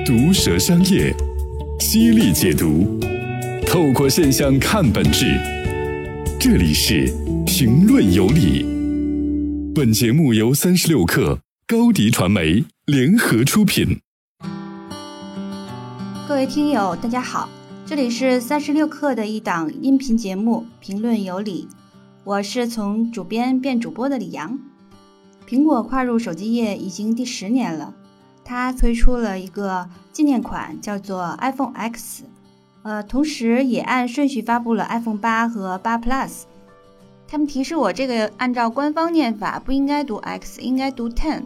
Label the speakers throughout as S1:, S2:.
S1: 毒舌商业，犀利解读，透过现象看本质。这里是评论有理。本节目由三十六克高迪传媒联合出品。
S2: 各位听友，大家好，这里是三十六克的一档音频节目《评论有理》，我是从主编变主播的李阳。苹果跨入手机业已经第十年了，它推出了一个纪念款，叫做 iPhone X，呃，同时也按顺序发布了 iPhone 八和八 Plus。他们提示我这个按照官方念法不应该读 X，应该读 Ten，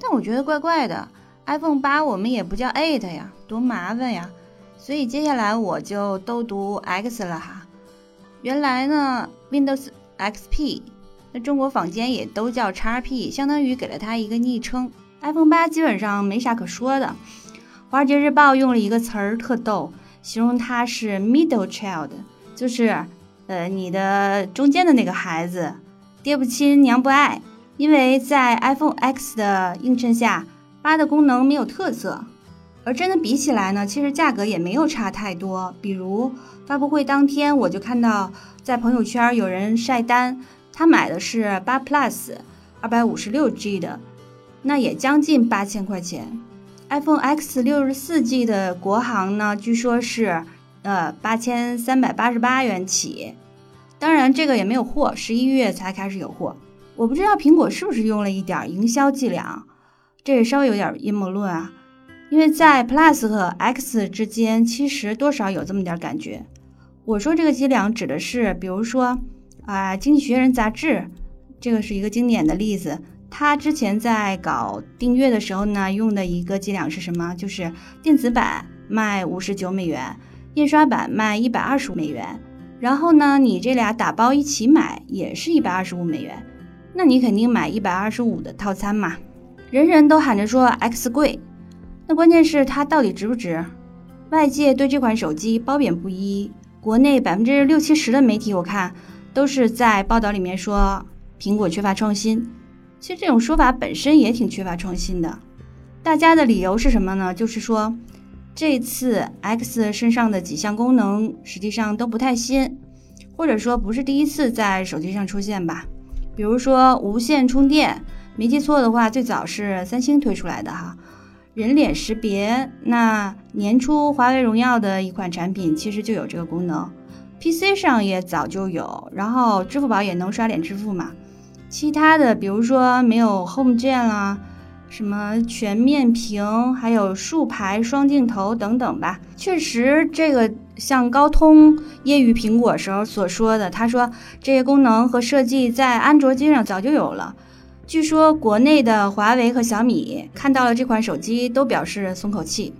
S2: 但我觉得怪怪的。iPhone 八我们也不叫 Eight 呀，多麻烦呀。所以接下来我就都读 X 了哈。原来呢，Windows XP。那中国坊间也都叫 XP，相当于给了它一个昵称。iPhone 八基本上没啥可说的。华尔街日报用了一个词儿特逗，形容它是 middle child，就是呃你的中间的那个孩子，爹不亲娘不爱。因为在 iPhone X 的映衬下，八的功能没有特色，而真的比起来呢，其实价格也没有差太多。比如发布会当天，我就看到在朋友圈有人晒单。他买的是八 Plus，二百五十六 G 的，那也将近八千块钱。iPhone X 六十四 G 的国行呢，据说是呃八千三百八十八元起。当然这个也没有货，十一月才开始有货。我不知道苹果是不是用了一点营销伎俩，这也稍微有点阴谋论啊。因为在 Plus 和 X 之间，其实多少有这么点感觉。我说这个伎俩指的是，比如说。啊，《经济学人》杂志，这个是一个经典的例子。他之前在搞订阅的时候呢，用的一个伎俩是什么？就是电子版卖五十九美元，印刷版卖一百二十五美元。然后呢，你这俩打包一起买，也是一百二十五美元。那你肯定买一百二十五的套餐嘛？人人都喊着说 X 贵，那关键是它到底值不值？外界对这款手机褒贬不一，国内百分之六七十的媒体我看。都是在报道里面说苹果缺乏创新，其实这种说法本身也挺缺乏创新的。大家的理由是什么呢？就是说这次 X 身上的几项功能实际上都不太新，或者说不是第一次在手机上出现吧。比如说无线充电，没记错的话，最早是三星推出来的哈。人脸识别，那年初华为荣耀的一款产品其实就有这个功能。PC 上也早就有，然后支付宝也能刷脸支付嘛。其他的，比如说没有 Home 键啦，什么全面屏，还有竖排双镜头等等吧。确实，这个像高通揶揄苹果时候所说的，他说这些功能和设计在安卓机上早就有了。据说国内的华为和小米看到了这款手机都表示松口气。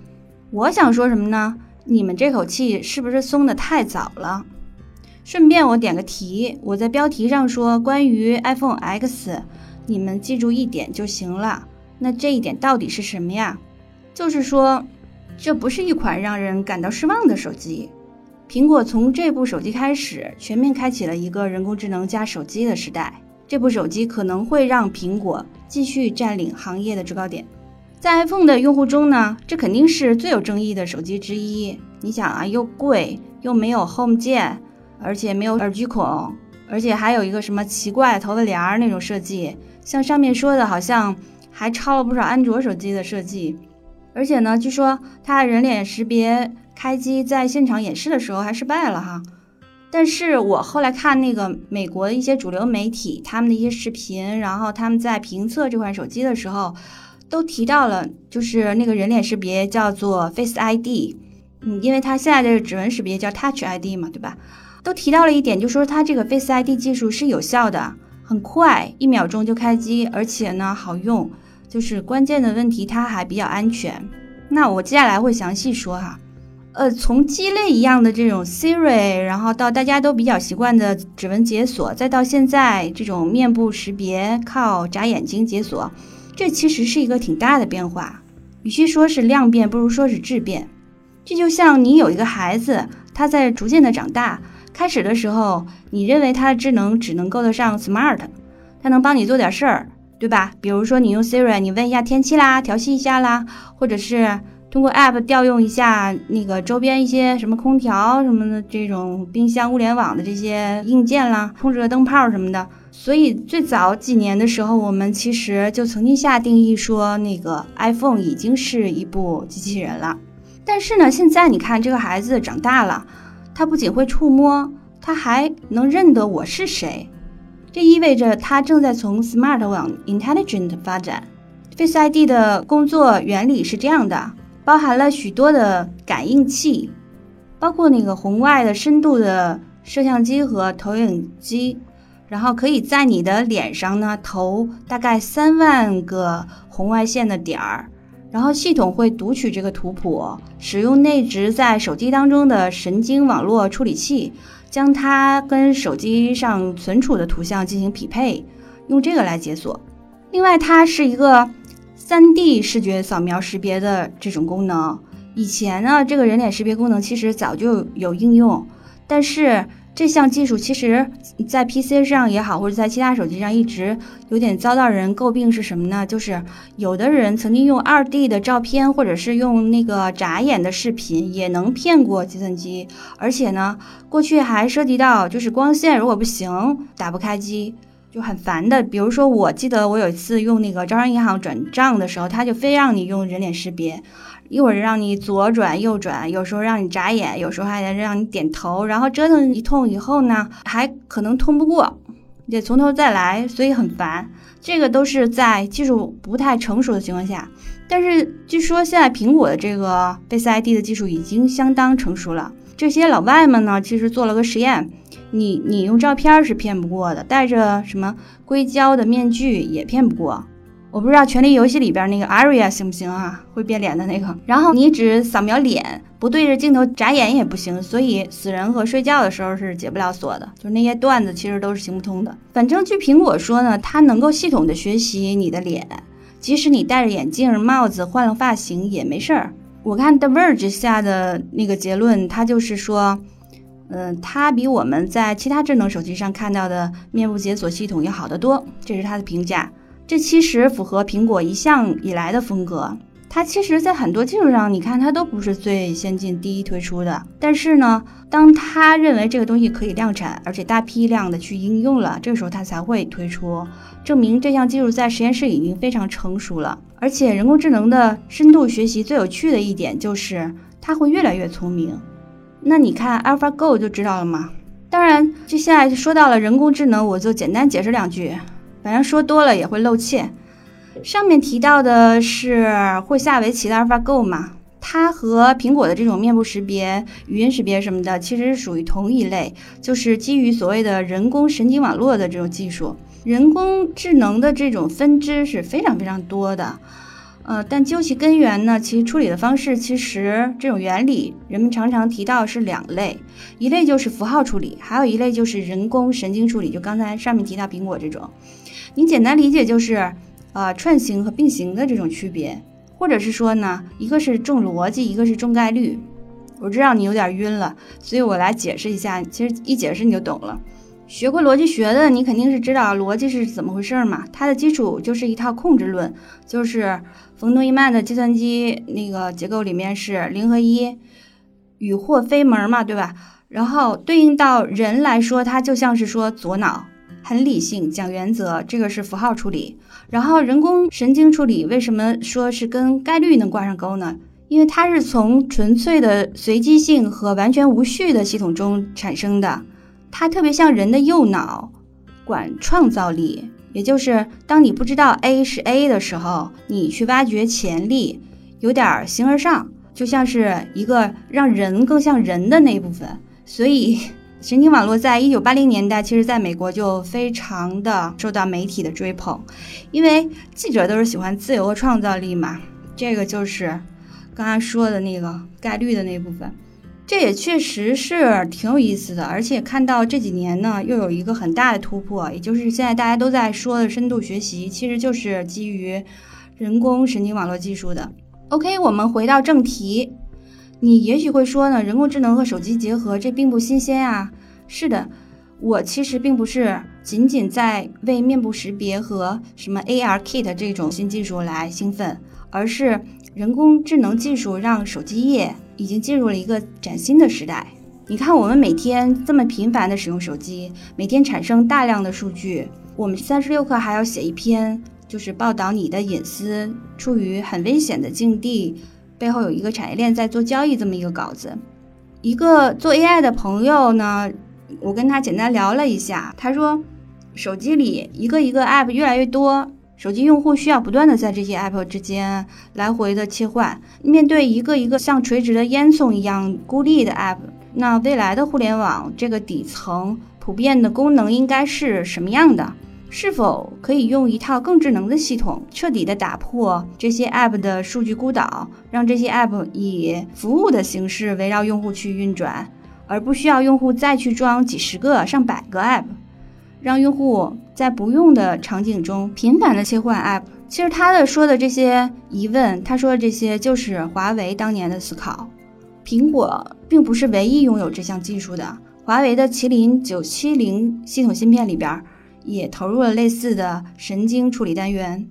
S2: 我想说什么呢？你们这口气是不是松的太早了？顺便我点个题，我在标题上说关于 iPhone X，你们记住一点就行了。那这一点到底是什么呀？就是说，这不是一款让人感到失望的手机。苹果从这部手机开始，全面开启了一个人工智能加手机的时代。这部手机可能会让苹果继续占领行业的制高点。在 iPhone 的用户中呢，这肯定是最有争议的手机之一。你想啊，又贵又没有 Home 键，而且没有耳机孔，而且还有一个什么奇怪头发帘儿那种设计，像上面说的，好像还抄了不少安卓手机的设计。而且呢，据说它人脸识别开机在现场演示的时候还失败了哈。但是我后来看那个美国的一些主流媒体他们的一些视频，然后他们在评测这款手机的时候。都提到了，就是那个人脸识别叫做 Face ID，嗯，因为它现在的指纹识别叫 Touch ID 嘛，对吧？都提到了一点，就说它这个 Face ID 技术是有效的，很快，一秒钟就开机，而且呢好用，就是关键的问题它还比较安全。那我接下来会详细说哈，呃，从鸡肋一样的这种 Siri，然后到大家都比较习惯的指纹解锁，再到现在这种面部识别靠眨眼睛解锁。这其实是一个挺大的变化，与其说是量变，不如说是质变。这就像你有一个孩子，他在逐渐的长大，开始的时候，你认为它的智能只能够得上 smart，它能帮你做点事儿，对吧？比如说你用 Siri，你问一下天气啦，调戏一下啦，或者是通过 App 调用一下那个周边一些什么空调什么的这种冰箱、物联网的这些硬件啦，控制个灯泡什么的。所以最早几年的时候，我们其实就曾经下定义说，那个 iPhone 已经是一部机器人了。但是呢，现在你看这个孩子长大了，它不仅会触摸，它还能认得我是谁。这意味着它正在从 smart 往 intelligent 发展。Face ID 的工作原理是这样的。包含了许多的感应器，包括那个红外的深度的摄像机和投影机，然后可以在你的脸上呢投大概三万个红外线的点儿，然后系统会读取这个图谱，使用内置在手机当中的神经网络处理器，将它跟手机上存储的图像进行匹配，用这个来解锁。另外，它是一个。三 D 视觉扫描识别的这种功能，以前呢，这个人脸识别功能其实早就有应用，但是这项技术其实，在 PC 上也好，或者在其他手机上一直有点遭到人诟病，是什么呢？就是有的人曾经用二 D 的照片，或者是用那个眨眼的视频，也能骗过计算机，而且呢，过去还涉及到就是光线如果不行，打不开机。就很烦的，比如说，我记得我有一次用那个招商银行转账的时候，他就非让你用人脸识别，一会儿让你左转右转，有时候让你眨眼，有时候还得让你点头，然后折腾一通以后呢，还可能通不过，得从头再来，所以很烦。这个都是在技术不太成熟的情况下，但是据说现在苹果的这个 Face ID 的技术已经相当成熟了。这些老外们呢，其实做了个实验。你你用照片是骗不过的，戴着什么硅胶的面具也骗不过。我不知道《权力游戏》里边那个 Aria 行不行啊？会变脸的那个。然后你只扫描脸，不对着镜头眨眼也不行。所以死人和睡觉的时候是解不了锁的。就那些段子其实都是行不通的。反正据苹果说呢，它能够系统的学习你的脸，即使你戴着眼镜、帽子、换了发型也没事儿。我看 The Verge 下的那个结论，他就是说。嗯，它比我们在其他智能手机上看到的面部解锁系统要好得多，这是它的评价。这其实符合苹果一向以来的风格。它其实，在很多技术上，你看它都不是最先进、第一推出的。但是呢，当他认为这个东西可以量产，而且大批量的去应用了，这个时候他才会推出，证明这项技术在实验室已经非常成熟了。而且，人工智能的深度学习最有趣的一点就是它会越来越聪明。那你看 AlphaGo 就知道了吗？当然，就现在说到了人工智能，我就简单解释两句，反正说多了也会露怯。上面提到的是会下围棋的 AlphaGo 嘛？它和苹果的这种面部识别、语音识别什么的，其实是属于同一类，就是基于所谓的人工神经网络的这种技术。人工智能的这种分支是非常非常多的。呃，但究其根源呢，其处理的方式其实这种原理，人们常常提到是两类，一类就是符号处理，还有一类就是人工神经处理。就刚才上面提到苹果这种，你简单理解就是，呃，串行和并行的这种区别，或者是说呢，一个是重逻辑，一个是重概率。我知道你有点晕了，所以我来解释一下，其实一解释你就懂了。学过逻辑学的，你肯定是知道逻辑是怎么回事嘛。它的基础就是一套控制论，就是冯诺依曼的计算机那个结构里面是零和一，与或非门嘛，对吧？然后对应到人来说，它就像是说左脑，很理性，讲原则，这个是符号处理。然后人工神经处理为什么说是跟概率能挂上钩呢？因为它是从纯粹的随机性和完全无序的系统中产生的。它特别像人的右脑，管创造力，也就是当你不知道 A 是 A 的时候，你去挖掘潜力，有点形而上，就像是一个让人更像人的那一部分。所以，神经网络在一九八零年代，其实在美国就非常的受到媒体的追捧，因为记者都是喜欢自由和创造力嘛。这个就是刚刚说的那个概率的那部分。这也确实是挺有意思的，而且看到这几年呢，又有一个很大的突破，也就是现在大家都在说的深度学习，其实就是基于人工神经网络技术的。OK，我们回到正题，你也许会说呢，人工智能和手机结合，这并不新鲜啊。是的，我其实并不是仅仅在为面部识别和什么 AR Kit 这种新技术来兴奋。而是人工智能技术让手机业已经进入了一个崭新的时代。你看，我们每天这么频繁的使用手机，每天产生大量的数据，我们三十六氪还要写一篇，就是报道你的隐私处于很危险的境地，背后有一个产业链在做交易这么一个稿子。一个做 AI 的朋友呢，我跟他简单聊了一下，他说，手机里一个一个 App 越来越多。手机用户需要不断的在这些 app 之间来回的切换，面对一个一个像垂直的烟囱一样孤立的 app，那未来的互联网这个底层普遍的功能应该是什么样的？是否可以用一套更智能的系统，彻底的打破这些 app 的数据孤岛，让这些 app 以服务的形式围绕用户去运转，而不需要用户再去装几十个、上百个 app？让用户在不用的场景中频繁的切换 App。其实他的说的这些疑问，他说的这些就是华为当年的思考。苹果并不是唯一拥有这项技术的，华为的麒麟九七零系统芯片里边也投入了类似的神经处理单元。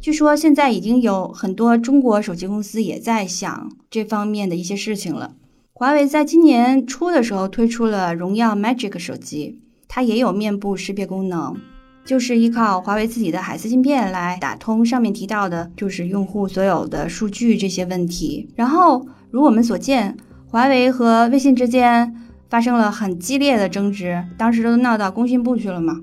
S2: 据说现在已经有很多中国手机公司也在想这方面的一些事情了。华为在今年初的时候推出了荣耀 Magic 手机。它也有面部识别功能，就是依靠华为自己的海思芯片来打通上面提到的，就是用户所有的数据这些问题。然后，如我们所见，华为和微信之间发生了很激烈的争执，当时都闹到工信部去了嘛。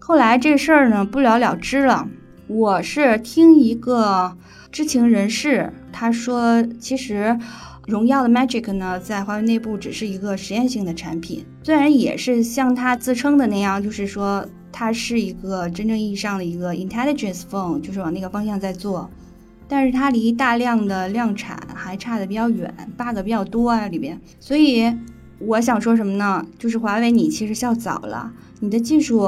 S2: 后来这事儿呢不了了之了。我是听一个知情人士他说，其实。荣耀的 Magic 呢，在华为内部只是一个实验性的产品，虽然也是像它自称的那样，就是说它是一个真正意义上的一个 Intelligence Phone，就是往那个方向在做，但是它离大量的量产还差的比较远，bug 比较多啊里边。所以我想说什么呢？就是华为你其实笑早了，你的技术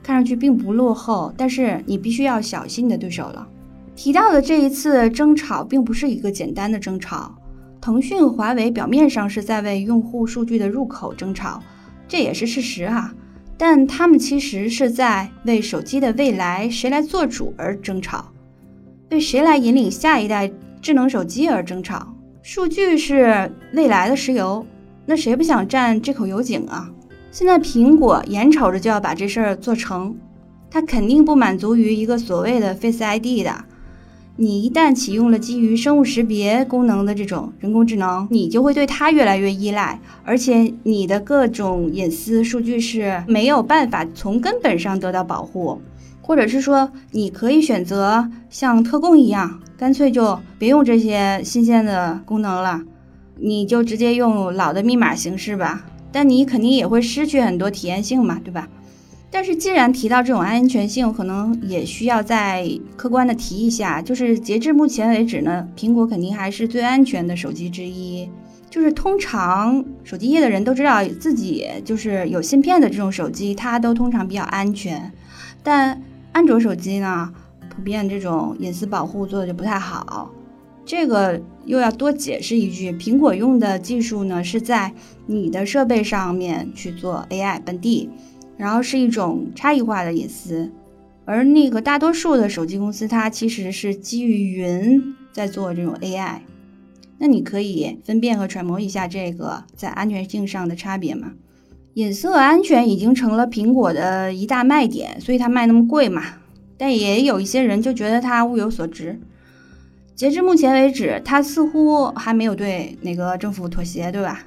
S2: 看上去并不落后，但是你必须要小心你的对手了。提到的这一次争吵，并不是一个简单的争吵。腾讯华为表面上是在为用户数据的入口争吵，这也是事实啊。但他们其实是在为手机的未来谁来做主而争吵，为谁来引领下一代智能手机而争吵。数据是未来的石油，那谁不想占这口油井啊？现在苹果眼瞅着就要把这事儿做成，它肯定不满足于一个所谓的 Face ID 的。你一旦启用了基于生物识别功能的这种人工智能，你就会对它越来越依赖，而且你的各种隐私数据是没有办法从根本上得到保护，或者是说，你可以选择像特供一样，干脆就别用这些新鲜的功能了，你就直接用老的密码形式吧。但你肯定也会失去很多体验性嘛，对吧？但是，既然提到这种安全性，可能也需要再客观的提一下，就是截至目前为止呢，苹果肯定还是最安全的手机之一。就是通常手机业的人都知道自己就是有芯片的这种手机，它都通常比较安全。但安卓手机呢，普遍这种隐私保护做的就不太好。这个又要多解释一句，苹果用的技术呢，是在你的设备上面去做 AI 本地。然后是一种差异化的隐私，而那个大多数的手机公司，它其实是基于云在做这种 AI。那你可以分辨和揣摩一下这个在安全性上的差别吗？隐私和安全已经成了苹果的一大卖点，所以它卖那么贵嘛。但也有一些人就觉得它物有所值。截至目前为止，它似乎还没有对哪个政府妥协，对吧？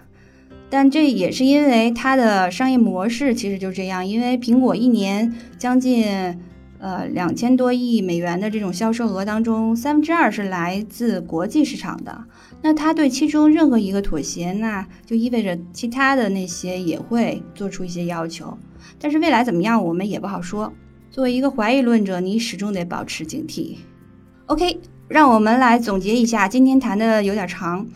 S2: 但这也是因为它的商业模式其实就这样，因为苹果一年将近呃两千多亿美元的这种销售额当中，三分之二是来自国际市场的。那它对其中任何一个妥协，那就意味着其他的那些也会做出一些要求。但是未来怎么样，我们也不好说。作为一个怀疑论者，你始终得保持警惕。OK，让我们来总结一下，今天谈的有点长。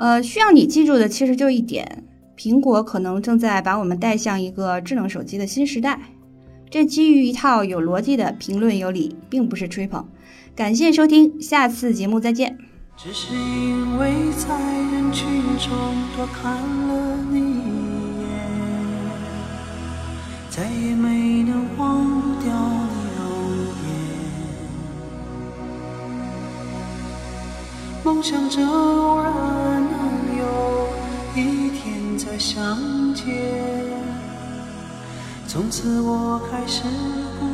S2: 呃，需要你记住的其实就一点，苹果可能正在把我们带向一个智能手机的新时代。这基于一套有逻辑的评论有理，并不是吹捧。感谢收听，下次节目再见。只是因为在人群中多看了你一眼，再也没能忘掉你容颜。
S3: 梦想着偶然相见。从此我开始。